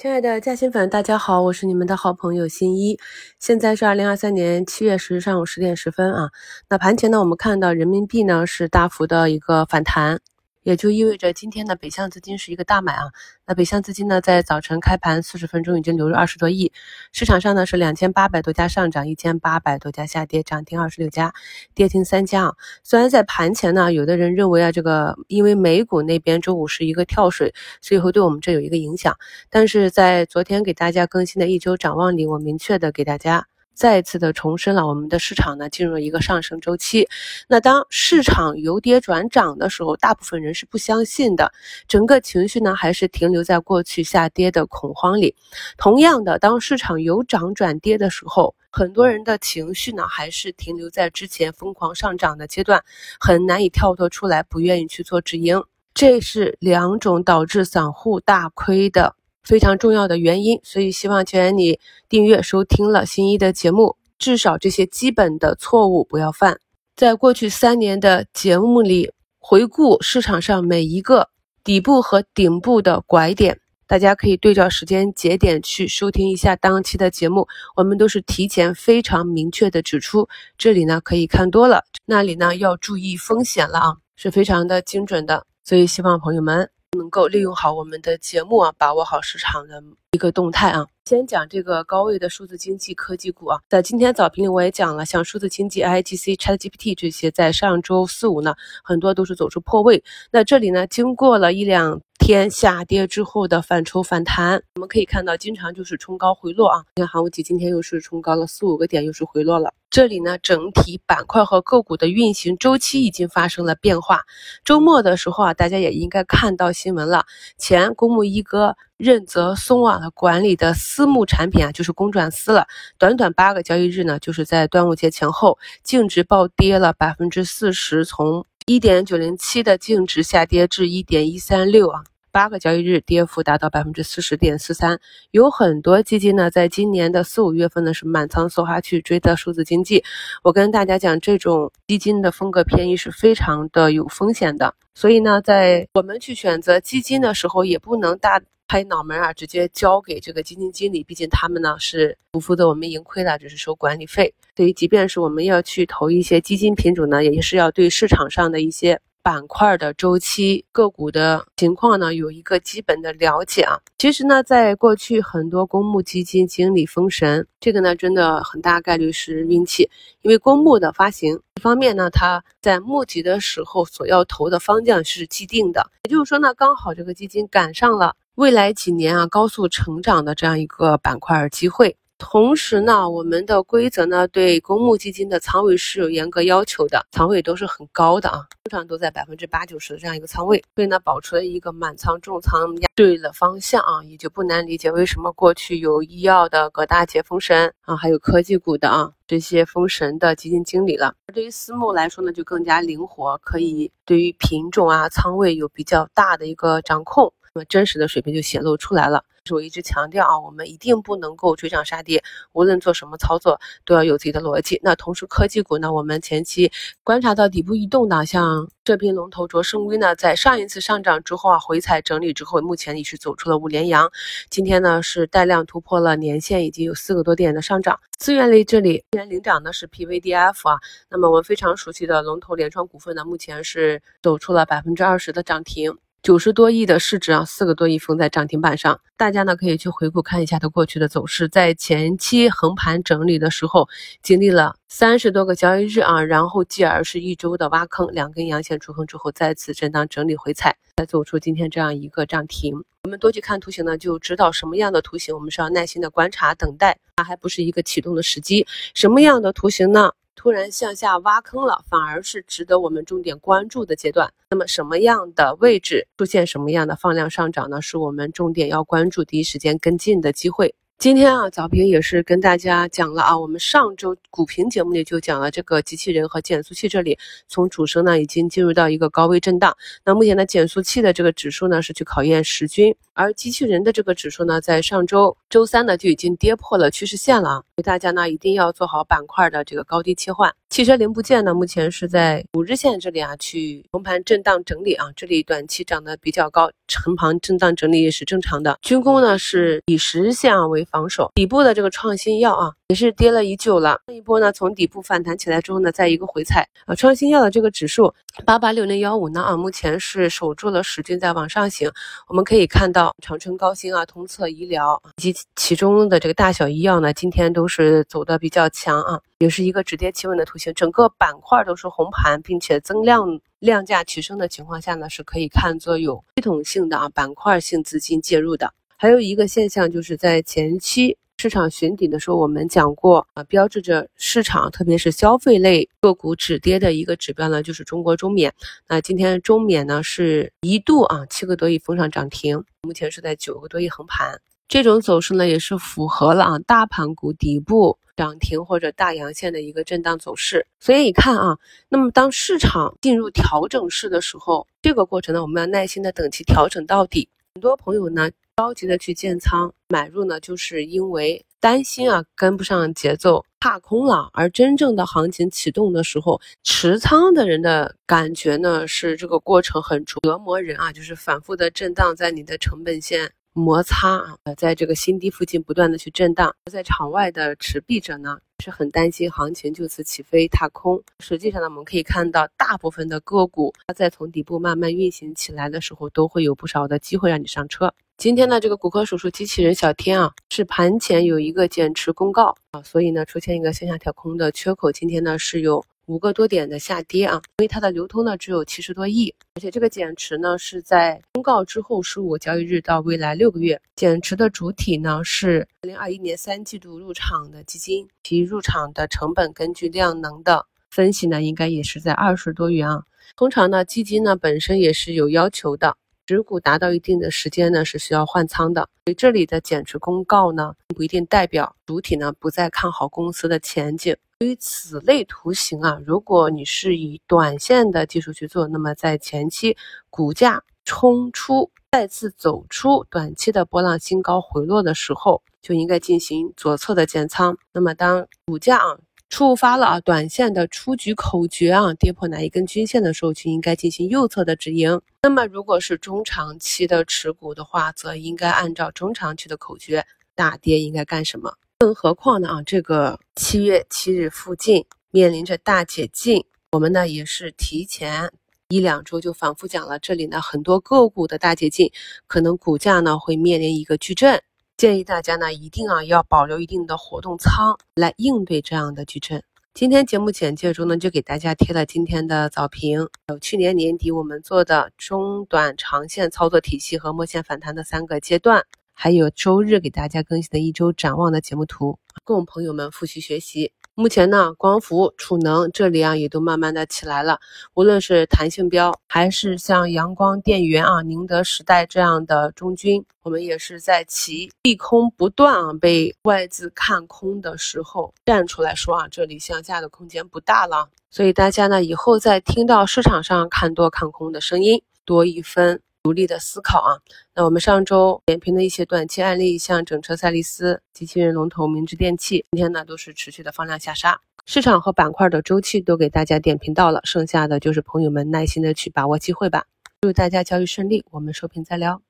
亲爱的嘉兴粉，大家好，我是你们的好朋友新一。现在是二零二三年七月十日上午十点十分啊。那盘前呢，我们看到人民币呢是大幅的一个反弹。也就意味着今天的北向资金是一个大买啊。那北向资金呢，在早晨开盘四十分钟已经流入二十多亿。市场上呢是两千八百多家上涨，一千八百多家下跌，涨停二十六家，跌停三家啊。虽然在盘前呢，有的人认为啊，这个因为美股那边周五是一个跳水，所以会对我们这有一个影响。但是在昨天给大家更新的一周展望里，我明确的给大家。再次的重申了，我们的市场呢进入了一个上升周期。那当市场由跌转涨的时候，大部分人是不相信的，整个情绪呢还是停留在过去下跌的恐慌里。同样的，当市场由涨转跌的时候，很多人的情绪呢还是停留在之前疯狂上涨的阶段，很难以跳脱出来，不愿意去做止盈。这是两种导致散户大亏的。非常重要的原因，所以希望既然你订阅收听了新一的节目，至少这些基本的错误不要犯。在过去三年的节目里，回顾市场上每一个底部和顶部的拐点，大家可以对照时间节点去收听一下当期的节目，我们都是提前非常明确的指出，这里呢可以看多了，那里呢要注意风险了啊，是非常的精准的，所以希望朋友们。能够利用好我们的节目啊，把握好市场的一个动态啊。先讲这个高位的数字经济科技股啊，在今天早评里我也讲了，像数字经济、IGC、ChatGPT 这些，在上周四五呢，很多都是走出破位。那这里呢，经过了一两。天下跌之后的反抽反弹，我们可以看到，经常就是冲高回落啊。你看，寒武纪今天又是冲高了四五个点，又是回落了。这里呢，整体板块和个股的运行周期已经发生了变化。周末的时候啊，大家也应该看到新闻了，前公募一哥任泽松啊管理的私募产品啊，就是公转私了。短短八个交易日呢，就是在端午节前后，净值暴跌了百分之四十，从一点九零七的净值下跌至一点一三六啊。八个交易日跌幅达到百分之四十点四三，有很多基金呢，在今年的四五月份呢是满仓梭哈去追的数字经济。我跟大家讲，这种基金的风格偏移是非常的有风险的，所以呢，在我们去选择基金的时候，也不能大拍脑门啊，直接交给这个基金经理，毕竟他们呢是不负责我们盈亏的，只是收管理费。所以，即便是我们要去投一些基金品种呢，也是要对市场上的一些。板块的周期、个股的情况呢，有一个基本的了解啊。其实呢，在过去很多公募基金经理封神，这个呢，真的很大概率是运气。因为公募的发行，一方面呢，它在募集的时候所要投的方向是既定的，也就是说呢，刚好这个基金赶上了未来几年啊高速成长的这样一个板块机会。同时呢，我们的规则呢，对公募基金的仓位是有严格要求的，仓位都是很高的啊，通常都在百分之八九十的这样一个仓位，所以呢，保持了一个满仓重仓压对了方向啊，也就不难理解为什么过去有医药的葛大姐封神啊，还有科技股的啊这些封神的基金经理了。对于私募来说呢，就更加灵活，可以对于品种啊仓位有比较大的一个掌控。那么真实的水平就显露出来了。我一直强调啊，我们一定不能够追涨杀跌，无论做什么操作都要有自己的逻辑。那同时科技股呢，我们前期观察到底部异动的，像这批龙头卓胜微呢，在上一次上涨之后啊，回踩整理之后，目前也是走出了五连阳。今天呢是带量突破了年线，已经有四个多点的上涨。资源类这里，今天领涨的是 PVDF 啊，那么我们非常熟悉的龙头联创股份呢，目前是走出了百分之二十的涨停。九十多亿的市值啊，四个多亿封在涨停板上。大家呢可以去回顾看一下它过去的走势，在前期横盘整理的时候，经历了三十多个交易日啊，然后继而是一周的挖坑，两根阳线出坑之后，再次震荡整理回踩，才走出今天这样一个涨停。我们多去看图形呢，就知道什么样的图形我们是要耐心的观察等待，它还不是一个启动的时机。什么样的图形呢？突然向下挖坑了，反而是值得我们重点关注的阶段。那么什么样的位置出现什么样的放量上涨呢？是我们重点要关注、第一时间跟进的机会。今天啊，早评也是跟大家讲了啊，我们上周股评节目里就讲了这个机器人和减速器这里，从主升呢已经进入到一个高位震荡。那目前的减速器的这个指数呢是去考验时均，而机器人的这个指数呢，在上周周三呢就已经跌破了趋势线了啊。大家呢一定要做好板块的这个高低切换。汽车零部件呢，目前是在五日线这里啊，去横盘震荡整理啊，这里短期涨得比较高，横盘震荡整理也是正常的。军工呢是以十日线啊为防守，底部的这个创新药啊也是跌了已久了，这一波呢从底部反弹起来之后呢，再一个回踩啊，创新药的这个指数八八六零幺五呢啊，目前是守住了十均在往上行，我们可以看到长春高新啊、通策医疗以及其中的这个大小医药呢，今天都是走的比较强啊。也是一个止跌企稳的图形，整个板块都是红盘，并且增量量价齐升的情况下呢，是可以看作有系统性的啊板块性资金介入的。还有一个现象就是在前期市场寻底的时候，我们讲过啊，标志着市场特别是消费类个股止跌的一个指标呢，就是中国中免。那今天中免呢是一度啊七个多亿封上涨停，目前是在九个多亿横盘，这种走势呢也是符合了啊大盘股底部。涨停或者大阳线的一个震荡走势，所以你看啊，那么当市场进入调整市的时候，这个过程呢，我们要耐心的等其调整到底。很多朋友呢着急的去建仓买入呢，就是因为担心啊跟不上节奏，踏空了。而真正的行情启动的时候，持仓的人的感觉呢是这个过程很折磨人啊，就是反复的震荡在你的成本线。摩擦啊，呃，在这个新低附近不断的去震荡，在场外的持币者呢是很担心行情就此起飞踏空。实际上呢，我们可以看到，大部分的个股它在从底部慢慢运行起来的时候，都会有不少的机会让你上车。今天呢这个骨科手术机器人小天啊，是盘前有一个减持公告啊，所以呢出现一个向下跳空的缺口，今天呢是有。五个多点的下跌啊，因为它的流通呢只有七十多亿，而且这个减持呢是在公告之后十五个交易日到未来六个月，减持的主体呢是二零二一年三季度入场的基金，其入场的成本根据量能的分析呢，应该也是在二十多元啊。通常呢，基金呢本身也是有要求的，持股达到一定的时间呢是需要换仓的，所以这里的减持公告呢不一定代表主体呢不再看好公司的前景。对于此类图形啊，如果你是以短线的技术去做，那么在前期股价冲出、再次走出短期的波浪新高回落的时候，就应该进行左侧的减仓。那么当股价啊触发了啊短线的出局口诀啊，跌破哪一根均线的时候，就应该进行右侧的止盈。那么如果是中长期的持股的话，则应该按照中长期的口诀，大跌应该干什么？更何况呢啊，这个七月七日附近面临着大解禁，我们呢也是提前一两周就反复讲了，这里呢很多个股的大解禁，可能股价呢会面临一个巨震，建议大家呢一定啊要保留一定的活动仓来应对这样的巨震。今天节目简介中呢就给大家贴了今天的早评，有去年年底我们做的中短长线操作体系和末线反弹的三个阶段。还有周日给大家更新的一周展望的节目图，供朋友们复习学习。目前呢，光伏、储能这里啊也都慢慢的起来了。无论是弹性标，还是像阳光电源啊、宁德时代这样的中军，我们也是在其利空不断啊被外资看空的时候站出来说啊，这里向下的空间不大了。所以大家呢以后在听到市场上看多看空的声音，多一分。独立的思考啊，那我们上周点评的一些短期案例，像整车赛力斯、机器人龙头明志电器，今天呢都是持续的放量下杀，市场和板块的周期都给大家点评到了，剩下的就是朋友们耐心的去把握机会吧。祝大家交易顺利，我们收评再聊。